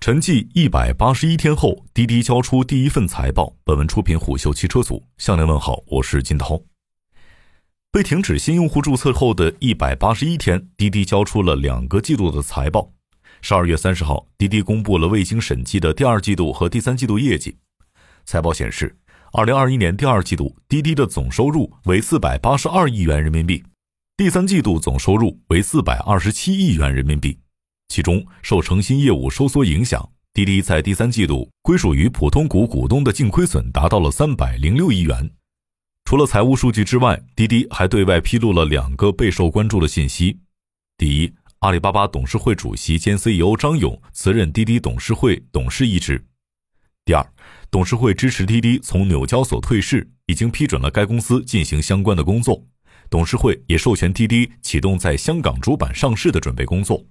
沉寂一百八十一天后，滴滴交出第一份财报。本文出品虎嗅汽车组，向您问好，我是金涛。被停止新用户注册后的一百八十一天，滴滴交出了两个季度的财报。十二月三十号，滴滴公布了未经审计的第二季度和第三季度业绩。财报显示，二零二一年第二季度滴滴的总收入为四百八十二亿元人民币，第三季度总收入为四百二十七亿元人民币。其中，受诚信业务收缩影响，滴滴在第三季度归属于普通股股东的净亏损达到了三百零六亿元。除了财务数据之外，滴滴还对外披露了两个备受关注的信息：第一，阿里巴巴董事会主席兼 CEO 张勇辞任滴滴董事会董事一职；第二，董事会支持滴滴从纽交所退市，已经批准了该公司进行相关的工作。董事会也授权滴滴启动在香港主板上市的准备工作。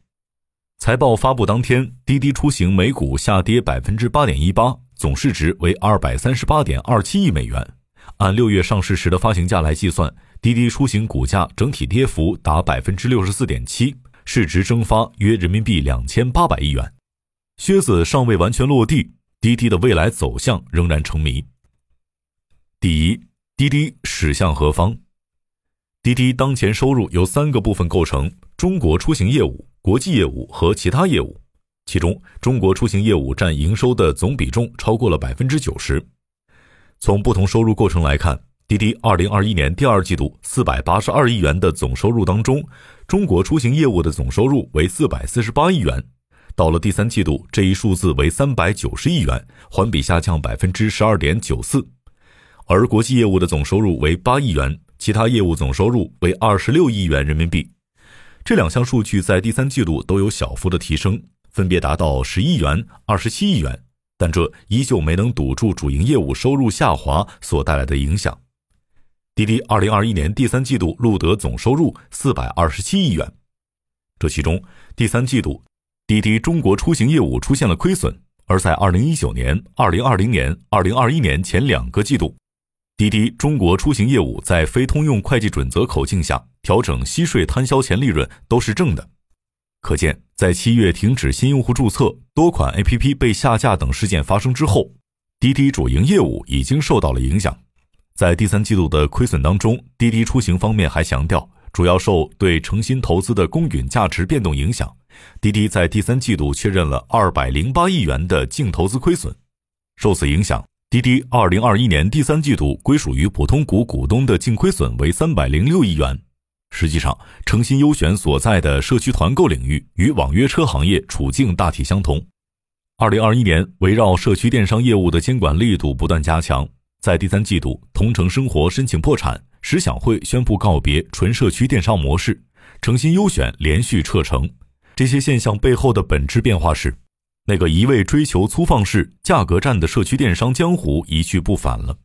财报发布当天，滴滴出行每股下跌百分之八点一八，总市值为二百三十八点二七亿美元。按六月上市时的发行价来计算，滴滴出行股价整体跌幅达百分之六十四点七，市值蒸发约人民币两千八百亿元。靴子尚未完全落地，滴滴的未来走向仍然成谜。第一，滴滴驶向何方？滴滴当前收入由三个部分构成：中国出行业务。国际业务和其他业务，其中中国出行业务占营收的总比重超过了百分之九十。从不同收入构成来看，滴滴二零二一年第二季度四百八十二亿元的总收入当中，中国出行业务的总收入为四百四十八亿元。到了第三季度，这一数字为三百九十亿元，环比下降百分之十二点九四。而国际业务的总收入为八亿元，其他业务总收入为二十六亿元人民币。这两项数据在第三季度都有小幅的提升，分别达到十亿元、二十七亿元，但这依旧没能堵住主营业务收入下滑所带来的影响。滴滴二零二一年第三季度录得总收入四百二十七亿元，这其中第三季度滴滴中国出行业务出现了亏损，而在二零一九年、二零二零年、二零二一年前两个季度。滴滴中国出行业务在非通用会计准则口径下调整息税摊销前利润都是正的，可见在七月停止新用户注册、多款 APP 被下架等事件发生之后，滴滴主营业务已经受到了影响。在第三季度的亏损当中，滴滴出行方面还强调，主要受对诚心投资的公允价值变动影响，滴滴在第三季度确认了二百零八亿元的净投资亏损，受此影响。滴滴二零二一年第三季度归属于普通股股东的净亏损为三百零六亿元。实际上，诚心优选所在的社区团购领域与网约车行业处境大体相同。二零二一年，围绕社区电商业务的监管力度不断加强。在第三季度，同城生活申请破产，十享会宣布告别纯社区电商模式，诚心优选连续撤城。这些现象背后的本质变化是。那个一味追求粗放式价格战的社区电商江湖一去不返了。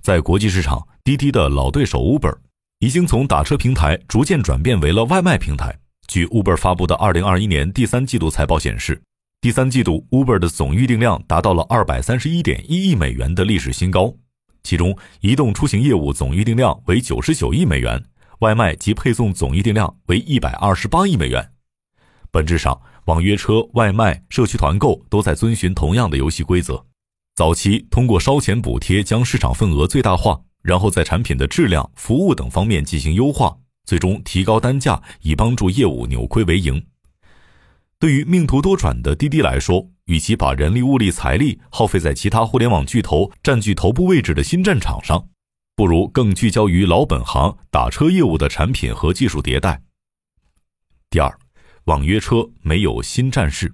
在国际市场，滴滴的老对手 Uber 已经从打车平台逐渐转变为了外卖平台。据 Uber 发布的2021年第三季度财报显示，第三季度 Uber 的总预订量达到了231.1亿美元的历史新高，其中移动出行业务总预订量为99亿美元，外卖及配送总预订量为128亿美元。本质上，网约车、外卖、社区团购都在遵循同样的游戏规则。早期通过烧钱补贴将市场份额最大化，然后在产品的质量、服务等方面进行优化，最终提高单价，以帮助业务扭亏为盈。对于命途多舛的滴滴来说，与其把人力、物力、财力耗费在其他互联网巨头占据头部位置的新战场上，不如更聚焦于老本行打车业务的产品和技术迭代。第二。网约车没有新战事，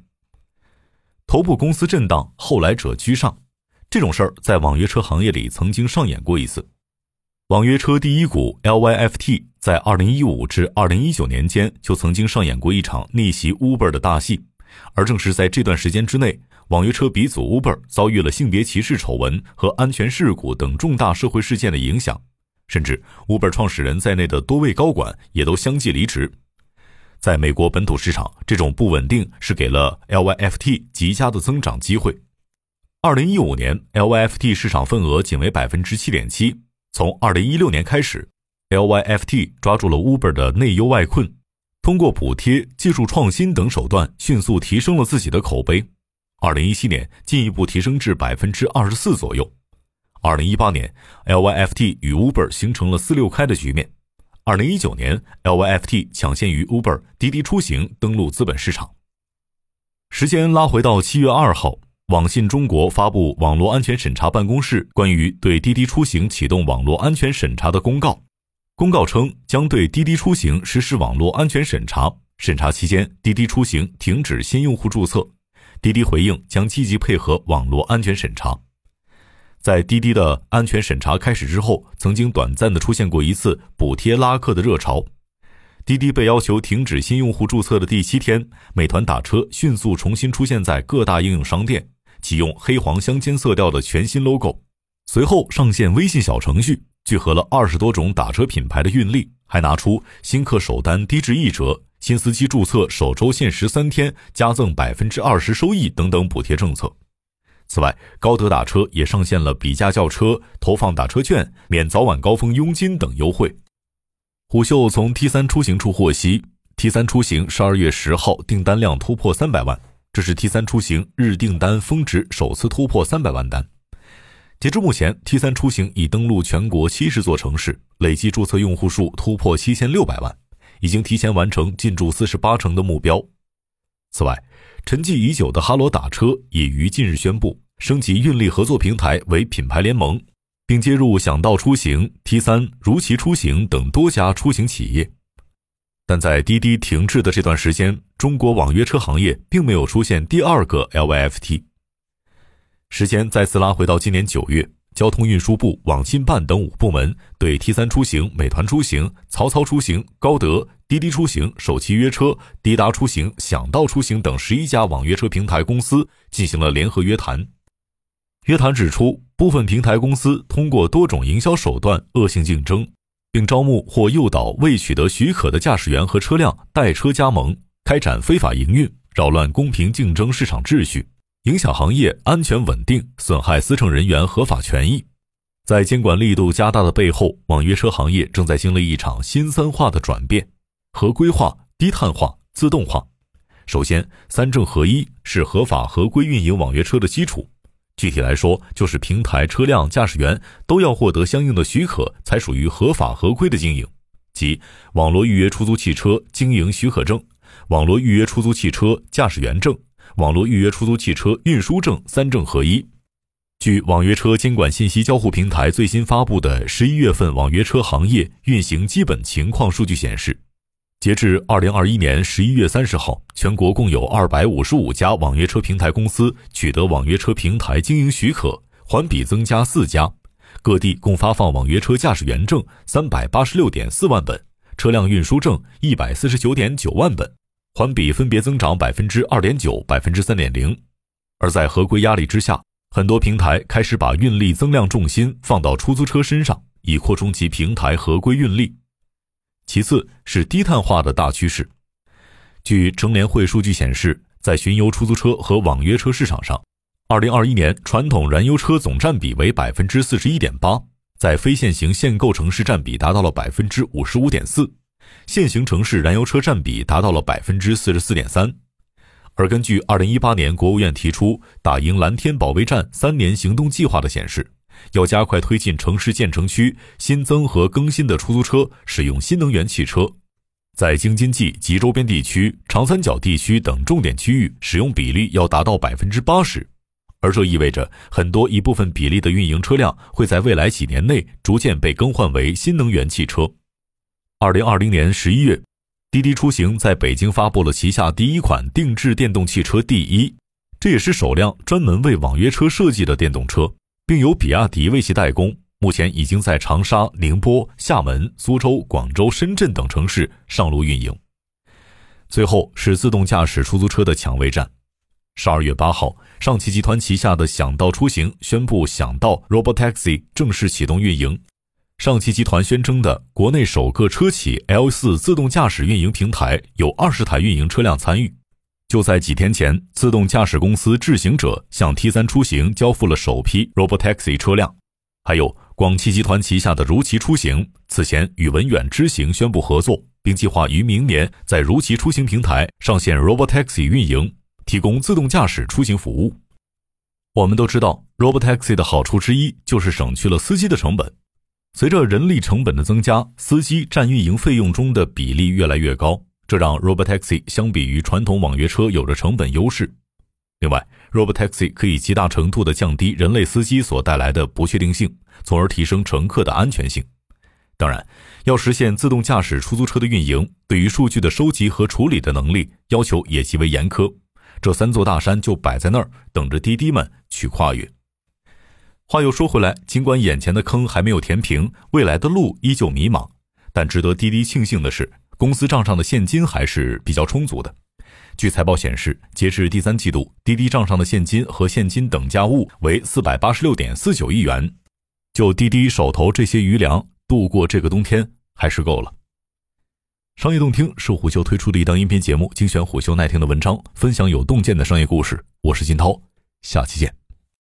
头部公司震荡，后来者居上，这种事儿在网约车行业里曾经上演过一次。网约车第一股 LYFT 在二零一五至二零一九年间就曾经上演过一场逆袭 Uber 的大戏，而正是在这段时间之内，网约车鼻祖 Uber 遭遇了性别歧视丑闻和安全事故等重大社会事件的影响，甚至 Uber 创始人在内的多位高管也都相继离职。在美国本土市场，这种不稳定是给了 LYFT 极佳的增长机会。二零一五年，LYFT 市场份额仅为百分之七点七。从二零一六年开始，LYFT 抓住了 Uber 的内忧外困，通过补贴、技术创新等手段，迅速提升了自己的口碑。二零一七年进一步提升至百分之二十四左右。二零一八年，LYFT 与 Uber 形成了四六开的局面。二零一九年，LYFT 抢先于 Uber、滴滴出行登陆资本市场。时间拉回到七月二号，网信中国发布网络安全审查办公室关于对滴滴出行启动网络安全审查的公告。公告称，将对滴滴出行实施网络安全审查。审查期间，滴滴出行停止新用户注册。滴滴回应将积极配合网络安全审查。在滴滴的安全审查开始之后，曾经短暂的出现过一次补贴拉客的热潮。滴滴被要求停止新用户注册的第七天，美团打车迅速重新出现在各大应用商店，启用黑黄相间色调的全新 logo，随后上线微信小程序，聚合了二十多种打车品牌的运力，还拿出新客首单低至一折、新司机注册首周限时三天加赠百分之二十收益等等补贴政策。此外，高德打车也上线了比价叫车、投放打车券、免早晚高峰佣金等优惠。虎嗅从 T 三出行处获悉，T 三出行十二月十号订单量突破三百万，这是 T 三出行日订单峰值首次突破三百万单。截至目前，T 三出行已登陆全国七十座城市，累计注册用户数突破七千六百万，已经提前完成进驻四十八城的目标。此外，沉寂已久的哈罗打车也于近日宣布升级运力合作平台为品牌联盟，并接入想到出行、T 三、如祺出行等多家出行企业。但在滴滴停滞的这段时间，中国网约车行业并没有出现第二个 LYFT。时间再次拉回到今年九月。交通运输部、网信办等五部门对 T 三出行、美团出行、曹操出行、高德、滴滴出行、首汽约车、滴答出行、想到出行等十一家网约车平台公司进行了联合约谈。约谈指出，部分平台公司通过多种营销手段恶性竞争，并招募或诱导未取得许可的驾驶员和车辆代车加盟，开展非法营运，扰乱公平竞争市场秩序。影响行业安全稳定，损害司乘人员合法权益。在监管力度加大的背后，网约车行业正在经历一场新三化的转变：合规化、低碳化、自动化。首先，三证合一是合法合规运营网约车的基础。具体来说，就是平台、车辆、驾驶员都要获得相应的许可，才属于合法合规的经营，即网络预约出租汽车经营许可证、网络预约出租汽车驾驶员证。网络预约出租汽车运输证三证合一。据网约车监管信息交互平台最新发布的十一月份网约车行业运行基本情况数据显示，截至二零二一年十一月三十号，全国共有二百五十五家网约车平台公司取得网约车平台经营许可，环比增加四家。各地共发放网约车驾驶员证三百八十六点四万本，车辆运输证一百四十九点九万本。环比分别增长百分之二点九、百分之三点零，而在合规压力之下，很多平台开始把运力增量重心放到出租车身上，以扩充其平台合规运力。其次是低碳化的大趋势。据乘联会数据显示，在巡游出租车和网约车市场上，二零二一年传统燃油车总占比为百分之四十一点八，在非限行限购城市占比达到了百分之五十五点四。现行城市燃油车占比达到了百分之四十四点三，而根据二零一八年国务院提出打赢蓝天保卫战三年行动计划的显示，要加快推进城市建成区新增和更新的出租车使用新能源汽车，在京津冀及周边地区、长三角地区等重点区域使用比例要达到百分之八十，而这意味着很多一部分比例的运营车辆会在未来几年内逐渐被更换为新能源汽车。二零二零年十一月，滴滴出行在北京发布了旗下第一款定制电动汽车“第一”，这也是首辆专门为网约车设计的电动车，并由比亚迪为其代工。目前已经在长沙、宁波、厦门、苏州、广州、深圳等城市上路运营。最后是自动驾驶出租车的抢位战。十二月八号，上汽集团旗下的想到出行宣布，想到 Robotaxi 正式启动运营。上汽集团宣称的国内首个车企 L 四自动驾驶运营平台有二十台运营车辆参与。就在几天前，自动驾驶公司智行者向 T 三出行交付了首批 Robotaxi 车辆。还有广汽集团旗下的如祺出行，此前与文远知行宣布合作，并计划于明年在如祺出行平台上线 Robotaxi 运营。提供自动驾驶出行服务。我们都知道，Robotaxi 的好处之一就是省去了司机的成本。随着人力成本的增加，司机占运营费用中的比例越来越高，这让 Robotaxi 相比于传统网约车有着成本优势。另外，Robotaxi 可以极大程度地降低人类司机所带来的不确定性，从而提升乘客的安全性。当然，要实现自动驾驶出租车的运营，对于数据的收集和处理的能力要求也极为严苛。这三座大山就摆在那儿，等着滴滴们去跨越。话又说回来，尽管眼前的坑还没有填平，未来的路依旧迷茫，但值得滴滴庆幸的是，公司账上的现金还是比较充足的。据财报显示，截至第三季度，滴滴账上的现金和现金等价物为四百八十六点四九亿元。就滴滴手头这些余粮，度过这个冬天还是够了。商业洞听是虎嗅推出的一档音频节目，精选虎嗅耐听的文章，分享有洞见的商业故事。我是金涛，下期见。